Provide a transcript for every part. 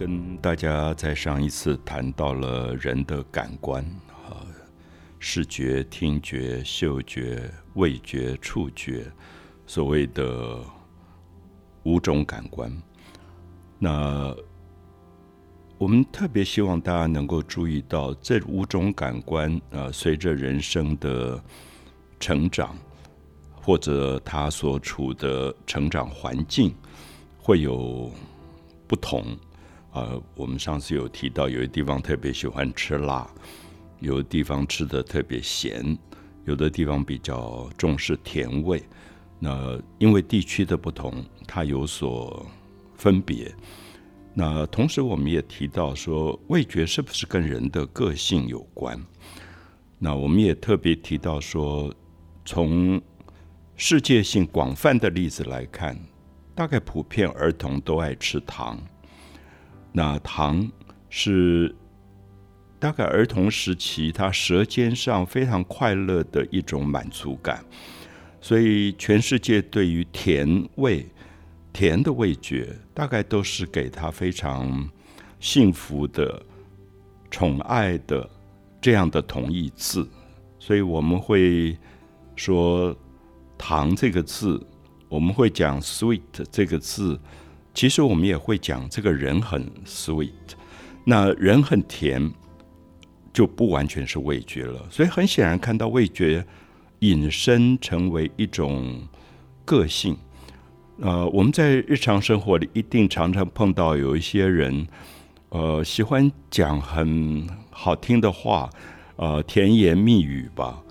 跟大家在上一次谈到了人的感官啊，视觉、听觉、嗅觉、味觉、触觉，所谓的五种感官。那我们特别希望大家能够注意到，这五种感官啊，随着人生的成长，或者他所处的成长环境，会有不同。呃，我们上次有提到，有的地方特别喜欢吃辣，有的地方吃的特别咸，有的地方比较重视甜味。那因为地区的不同，它有所分别。那同时，我们也提到说，味觉是不是跟人的个性有关？那我们也特别提到说，从世界性广泛的例子来看，大概普遍儿童都爱吃糖。那糖是大概儿童时期他舌尖上非常快乐的一种满足感，所以全世界对于甜味、甜的味觉，大概都是给他非常幸福的、宠爱的这样的同义字。所以我们会说“糖”这个字，我们会讲 “sweet” 这个字。其实我们也会讲，这个人很 sweet，那人很甜，就不完全是味觉了。所以很显然看到味觉引申成为一种个性。呃，我们在日常生活里一定常常碰到有一些人，呃，喜欢讲很好听的话，呃，甜言蜜语吧。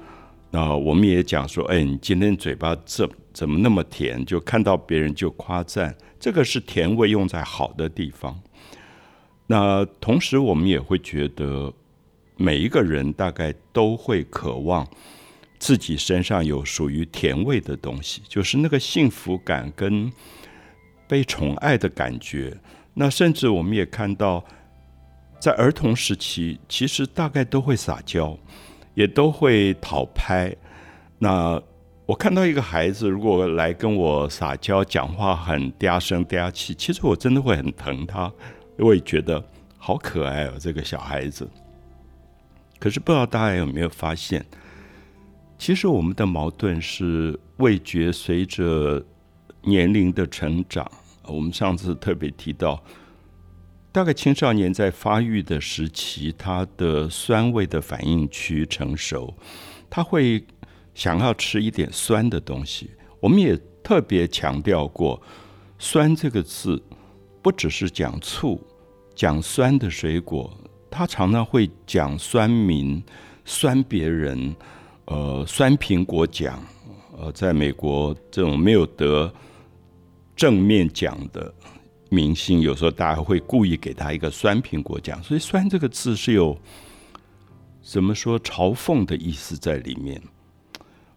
那我们也讲说，哎，你今天嘴巴怎怎么那么甜？就看到别人就夸赞。这个是甜味用在好的地方，那同时我们也会觉得，每一个人大概都会渴望自己身上有属于甜味的东西，就是那个幸福感跟被宠爱的感觉。那甚至我们也看到，在儿童时期，其实大概都会撒娇，也都会讨拍。那我看到一个孩子，如果来跟我撒娇，讲话很嗲声嗲气，其实我真的会很疼他，我也觉得好可爱哦，这个小孩子。可是不知道大家有没有发现，其实我们的矛盾是味觉随着年龄的成长，我们上次特别提到，大概青少年在发育的时期，他的酸味的反应区成熟，他会。想要吃一点酸的东西，我们也特别强调过，酸这个字不只是讲醋，讲酸的水果，他常常会讲酸民、酸别人，呃，酸苹果奖，呃，在美国这种没有得正面奖的明星，有时候大家会故意给他一个酸苹果奖，所以“酸”这个字是有怎么说嘲讽的意思在里面。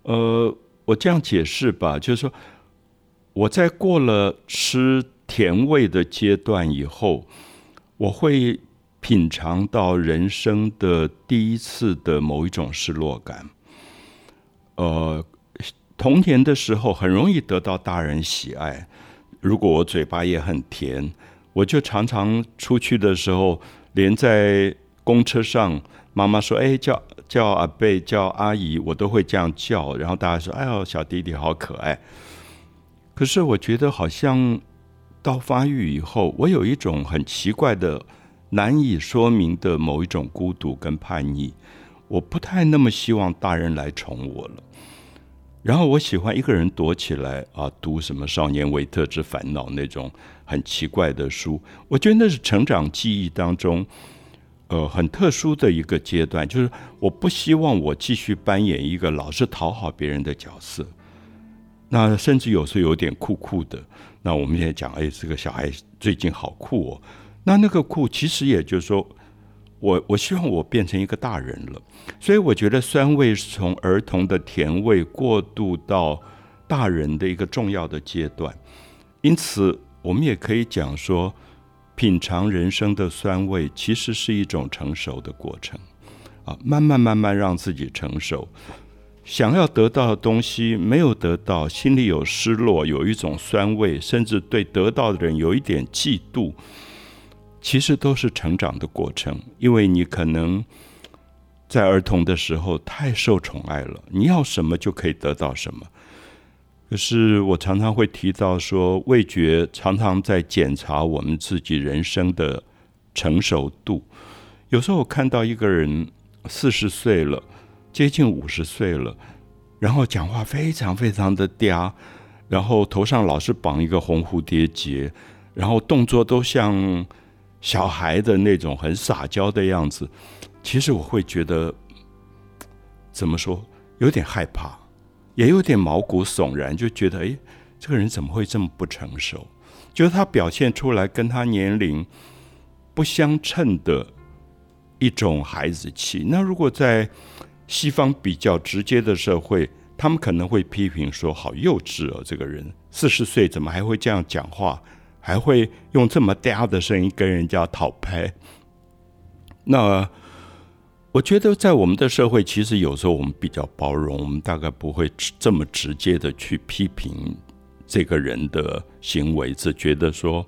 呃，我这样解释吧，就是说，我在过了吃甜味的阶段以后，我会品尝到人生的第一次的某一种失落感。呃，童年的时候很容易得到大人喜爱，如果我嘴巴也很甜，我就常常出去的时候，连在公车上。妈妈说：“哎，叫叫阿贝，叫阿姨，我都会这样叫。然后大家说：‘哎呦，小弟弟好可爱。’可是我觉得，好像到发育以后，我有一种很奇怪的、难以说明的某一种孤独跟叛逆。我不太那么希望大人来宠我了。然后我喜欢一个人躲起来啊，读什么《少年维特之烦恼》那种很奇怪的书。我觉得那是成长记忆当中。”呃，很特殊的一个阶段，就是我不希望我继续扮演一个老是讨好别人的角色，那甚至有时候有点酷酷的。那我们现在讲，哎，这个小孩最近好酷哦。那那个酷，其实也就是说，我我希望我变成一个大人了。所以我觉得酸味是从儿童的甜味过渡到大人的一个重要的阶段。因此，我们也可以讲说。品尝人生的酸味，其实是一种成熟的过程，啊，慢慢慢慢让自己成熟。想要得到的东西没有得到，心里有失落，有一种酸味，甚至对得到的人有一点嫉妒。其实都是成长的过程，因为你可能在儿童的时候太受宠爱了，你要什么就可以得到什么。可是我常常会提到说，味觉常常在检查我们自己人生的成熟度。有时候我看到一个人四十岁了，接近五十岁了，然后讲话非常非常的嗲，然后头上老是绑一个红蝴蝶结，然后动作都像。小孩的那种很撒娇的样子，其实我会觉得怎么说，有点害怕，也有点毛骨悚然，就觉得哎，这个人怎么会这么不成熟？就是他表现出来跟他年龄不相称的一种孩子气。那如果在西方比较直接的社会，他们可能会批评说：“好幼稚哦，这个人四十岁怎么还会这样讲话？”还会用这么嗲的声音跟人家讨拍，那我觉得在我们的社会，其实有时候我们比较包容，我们大概不会这么直接的去批评这个人的行为，只觉得说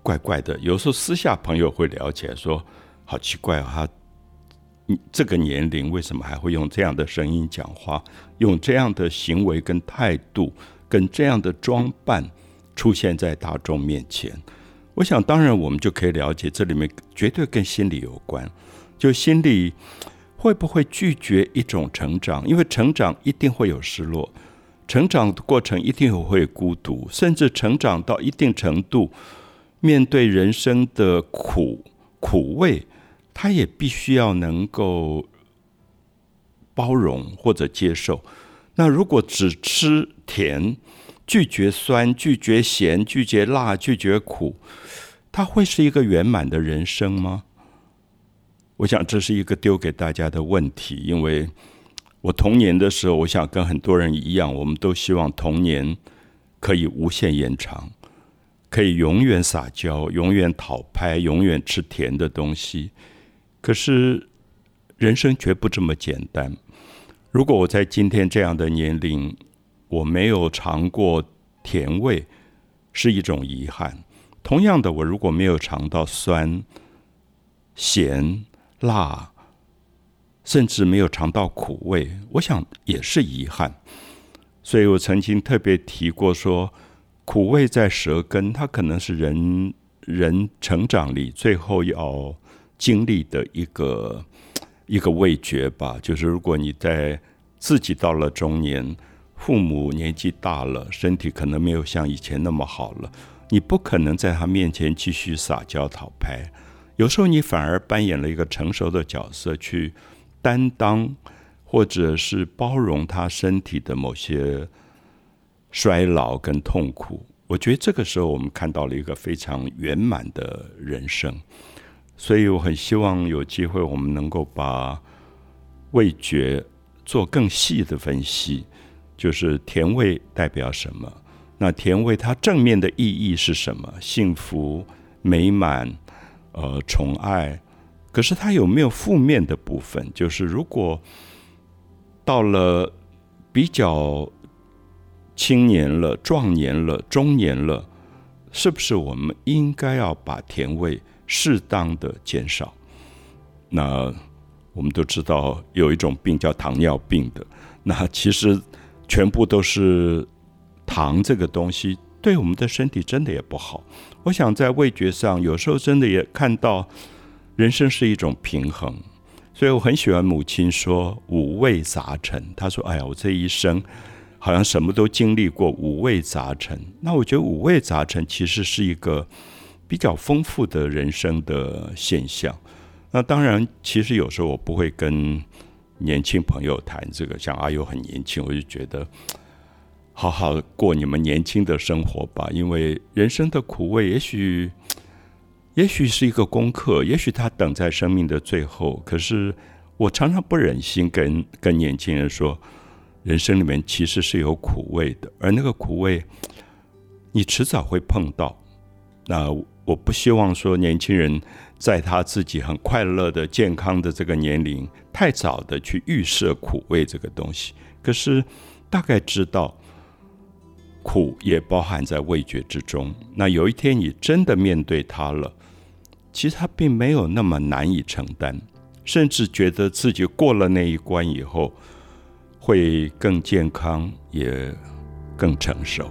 怪怪的。有时候私下朋友会聊起来说，好奇怪啊，他这个年龄为什么还会用这样的声音讲话，用这样的行为跟态度，跟这样的装扮？出现在大众面前，我想当然我们就可以了解，这里面绝对跟心理有关。就心里会不会拒绝一种成长？因为成长一定会有失落，成长的过程一定会孤独，甚至成长到一定程度，面对人生的苦苦味，他也必须要能够包容或者接受。那如果只吃甜，拒绝酸，拒绝咸，拒绝辣，拒绝苦，它会是一个圆满的人生吗？我想这是一个丢给大家的问题。因为我童年的时候，我想跟很多人一样，我们都希望童年可以无限延长，可以永远撒娇，永远讨拍，永远吃甜的东西。可是人生绝不这么简单。如果我在今天这样的年龄，我没有尝过甜味，是一种遗憾。同样的，我如果没有尝到酸、咸、辣，甚至没有尝到苦味，我想也是遗憾。所以我曾经特别提过说，苦味在舌根，它可能是人人成长里最后要经历的一个一个味觉吧。就是如果你在自己到了中年。父母年纪大了，身体可能没有像以前那么好了，你不可能在他面前继续撒娇讨拍。有时候你反而扮演了一个成熟的角色，去担当或者是包容他身体的某些衰老跟痛苦。我觉得这个时候我们看到了一个非常圆满的人生。所以我很希望有机会我们能够把味觉做更细的分析。就是甜味代表什么？那甜味它正面的意义是什么？幸福、美满、呃，宠爱。可是它有没有负面的部分？就是如果到了比较青年了、壮年了、中年了，是不是我们应该要把甜味适当的减少？那我们都知道有一种病叫糖尿病的，那其实。全部都是糖，这个东西对我们的身体真的也不好。我想在味觉上，有时候真的也看到人生是一种平衡。所以我很喜欢母亲说“五味杂陈”。她说：“哎呀，我这一生好像什么都经历过，五味杂陈。”那我觉得五味杂陈其实是一个比较丰富的人生的现象。那当然，其实有时候我不会跟。年轻朋友谈这个，像阿友很年轻，我就觉得好好过你们年轻的生活吧。因为人生的苦味，也许也许是一个功课，也许他等在生命的最后。可是我常常不忍心跟跟年轻人说，人生里面其实是有苦味的，而那个苦味你迟早会碰到。那我不希望说年轻人。在他自己很快乐的、健康的这个年龄，太早的去预设苦味这个东西。可是大概知道苦也包含在味觉之中。那有一天你真的面对它了，其实它并没有那么难以承担，甚至觉得自己过了那一关以后，会更健康，也更成熟。